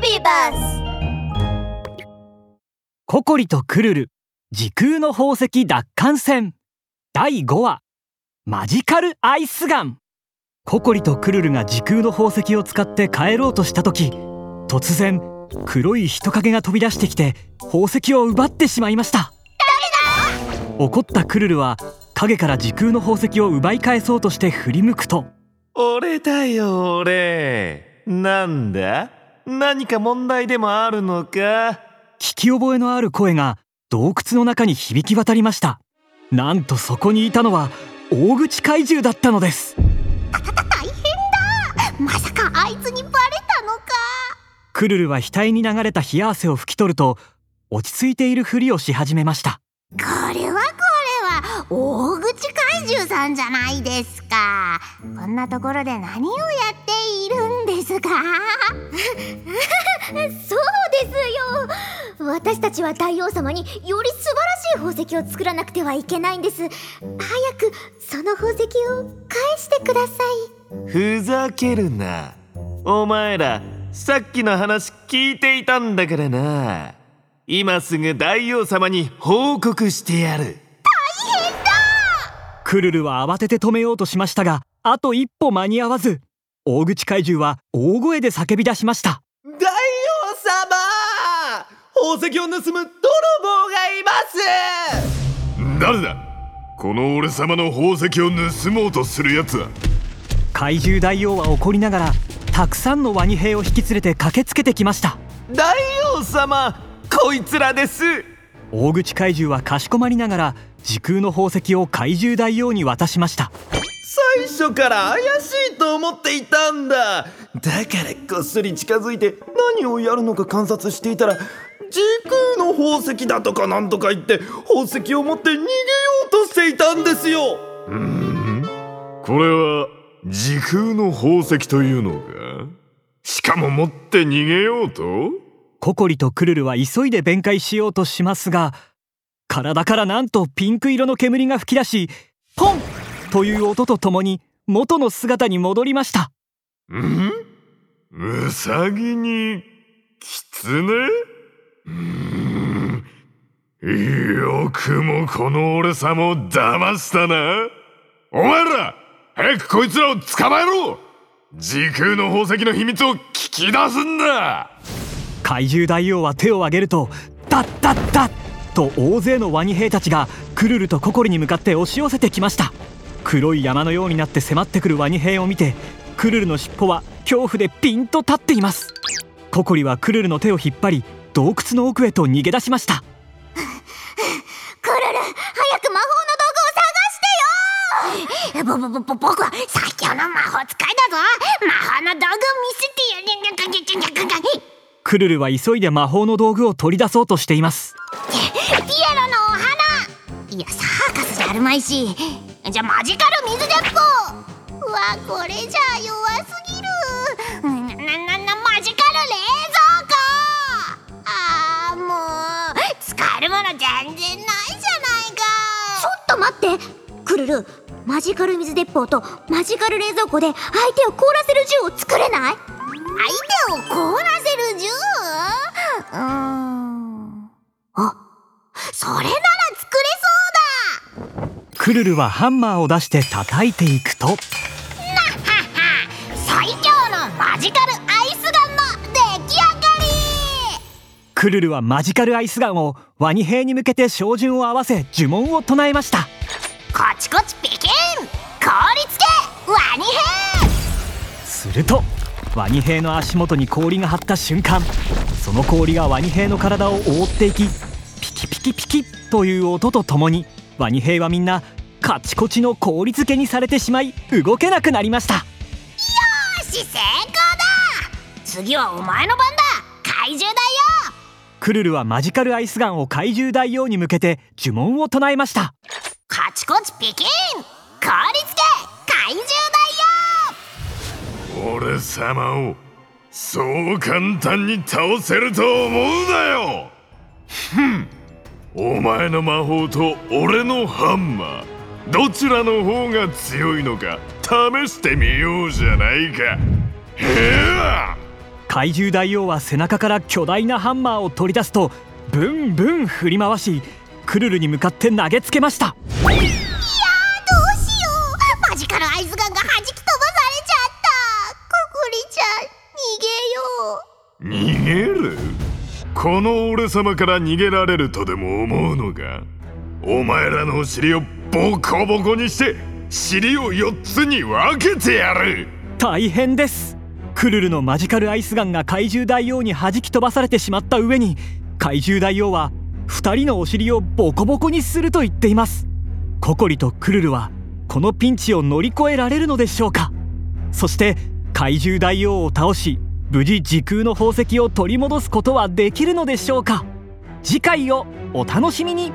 ビバス。ココリとクルル。時空の宝石奪還戦。第5話。マジカルアイスガン。ココリとクルルが時空の宝石を使って帰ろうとした時突然黒い人影が飛び出してきて宝石を奪ってしまいました。怒ったクルルは影から時空の宝石を奪い返そうとして振り向くと。俺だよ俺。なんだ？何か問題でもあるのか？聞き覚えのある声が洞窟の中に響き渡りました。なんとそこにいたのは大口怪獣だったのです。大変だ。まさかあいつにバレたのか。クルルは額に流れた冷や汗を拭き取ると落ち着いているふりをし始めました。これはこれは大口怪獣さんじゃないですか。こんなところで何をやっているんですか？そうですよ。私たちは大王様により素晴らしい宝石を作らなくてはいけないんです。早くその宝石を返してください。ふざけるな。お前らさっきの話聞いていたんだからな。今すぐ大王様に報告してやる。クルルは慌てて止めようとしましたがあと一歩間に合わず大口怪獣は大声で叫び出しました宝石を盗む泥棒がいます。誰だ？この俺様の宝石を盗もうとするやつは。怪獣大王は怒りながらたくさんのワニ兵を引き連れて駆けつけてきました。大王様こいつらです。大口怪獣はかしこまりながら時空の宝石を怪獣大王に渡しました。最初から怪しいと思っていたんだ。だからこっそり近づいて何をやるのか観察していたら時空の宝石だとかなんとか言って宝石を持って逃げようとしていたんですよ。これは時空の宝石というのか？しかも持って逃げようと？ココリとクルルは急いで弁解しようとしますが体からなんとピンク色の煙が噴き出しポンという音とともに元の姿に戻りました。ん？ウサギにキツネよくもこの俺様を騙したな。お前ら早くこいつらを捕まえろ。時空の宝石の秘密を聞き出すんだ。怪獣大王は手を挙げるとダッダッダッと大勢のワニ兵たちがクルルとココリに向かって押し寄せてきました。黒い山のようになって迫ってくるワニ兵を見てクルルの尻尾は恐怖でピンと立っています。ココリはクルルの手を引っ張り洞窟の奥へと逃げ出しました。クルル早く魔法の道具を探してよぼぼぼぼ僕は最強の魔法使いだぞ。魔法の道具を見せてクルルは急いで魔法の道具を取り出そうとしています。ピエロのお花。いやサーカスじゃあるまいし。じゃあマジカル水鉄砲。うわこれじゃあ弱すぎクルルマジカル水鉄砲とマジカル冷蔵庫で相手を凍らせる銃を作れない？相手を凍らせる銃？うーん。あそれなら作れそうだ！クルルはハンマーを出して叩いていくと。最強のマジカルアイスガンの出来上がり！クルルはマジカルアイスガンをワニ兵に向けて照準を合わせ呪文を唱えましたコチコチピキン凍りつけワニ兵するとワニ兵の足元に氷が張った瞬間その氷がワニ兵の体を覆っていきピキピキピキという音とともにワニ兵はみんなカチコチの氷漬けにされてしまい動けなくなりました。よし成功だ。次はお前の番だ。怪獣だよクルルはマジカルアイスガンを怪獣大王に向けて呪文を唱えましたカチコチピキン凍りつけ怪獣俺様をそう簡単に倒せると思うなよふ んお前の魔法と俺のハンマーどちらの方が強いのか試してみようじゃないかへ え怪獣大王は背中から巨大なハンマーを取り出すとブンブン振り回しクルルに向かって投げつけました。どうしよう。マジカルアイスガンが弾き飛ばされちゃった。ココリちゃん逃げよう。逃げる。この俺様から逃げられるとでも思うのかお前らのお尻をボコボコにして尻を4つに分けてやる。大変です。クルルのマジカルアイスガンが怪獣大王に弾き飛ばされてしまった上に怪獣大王は2人のお尻をボコボコにすると言っています。ココリとクルルはこのピンチを乗り越えられるのでしょうか。そして怪獣大王を倒し無事時空の宝石を取り戻すことはできるのでしょうか。次回をお楽しみに。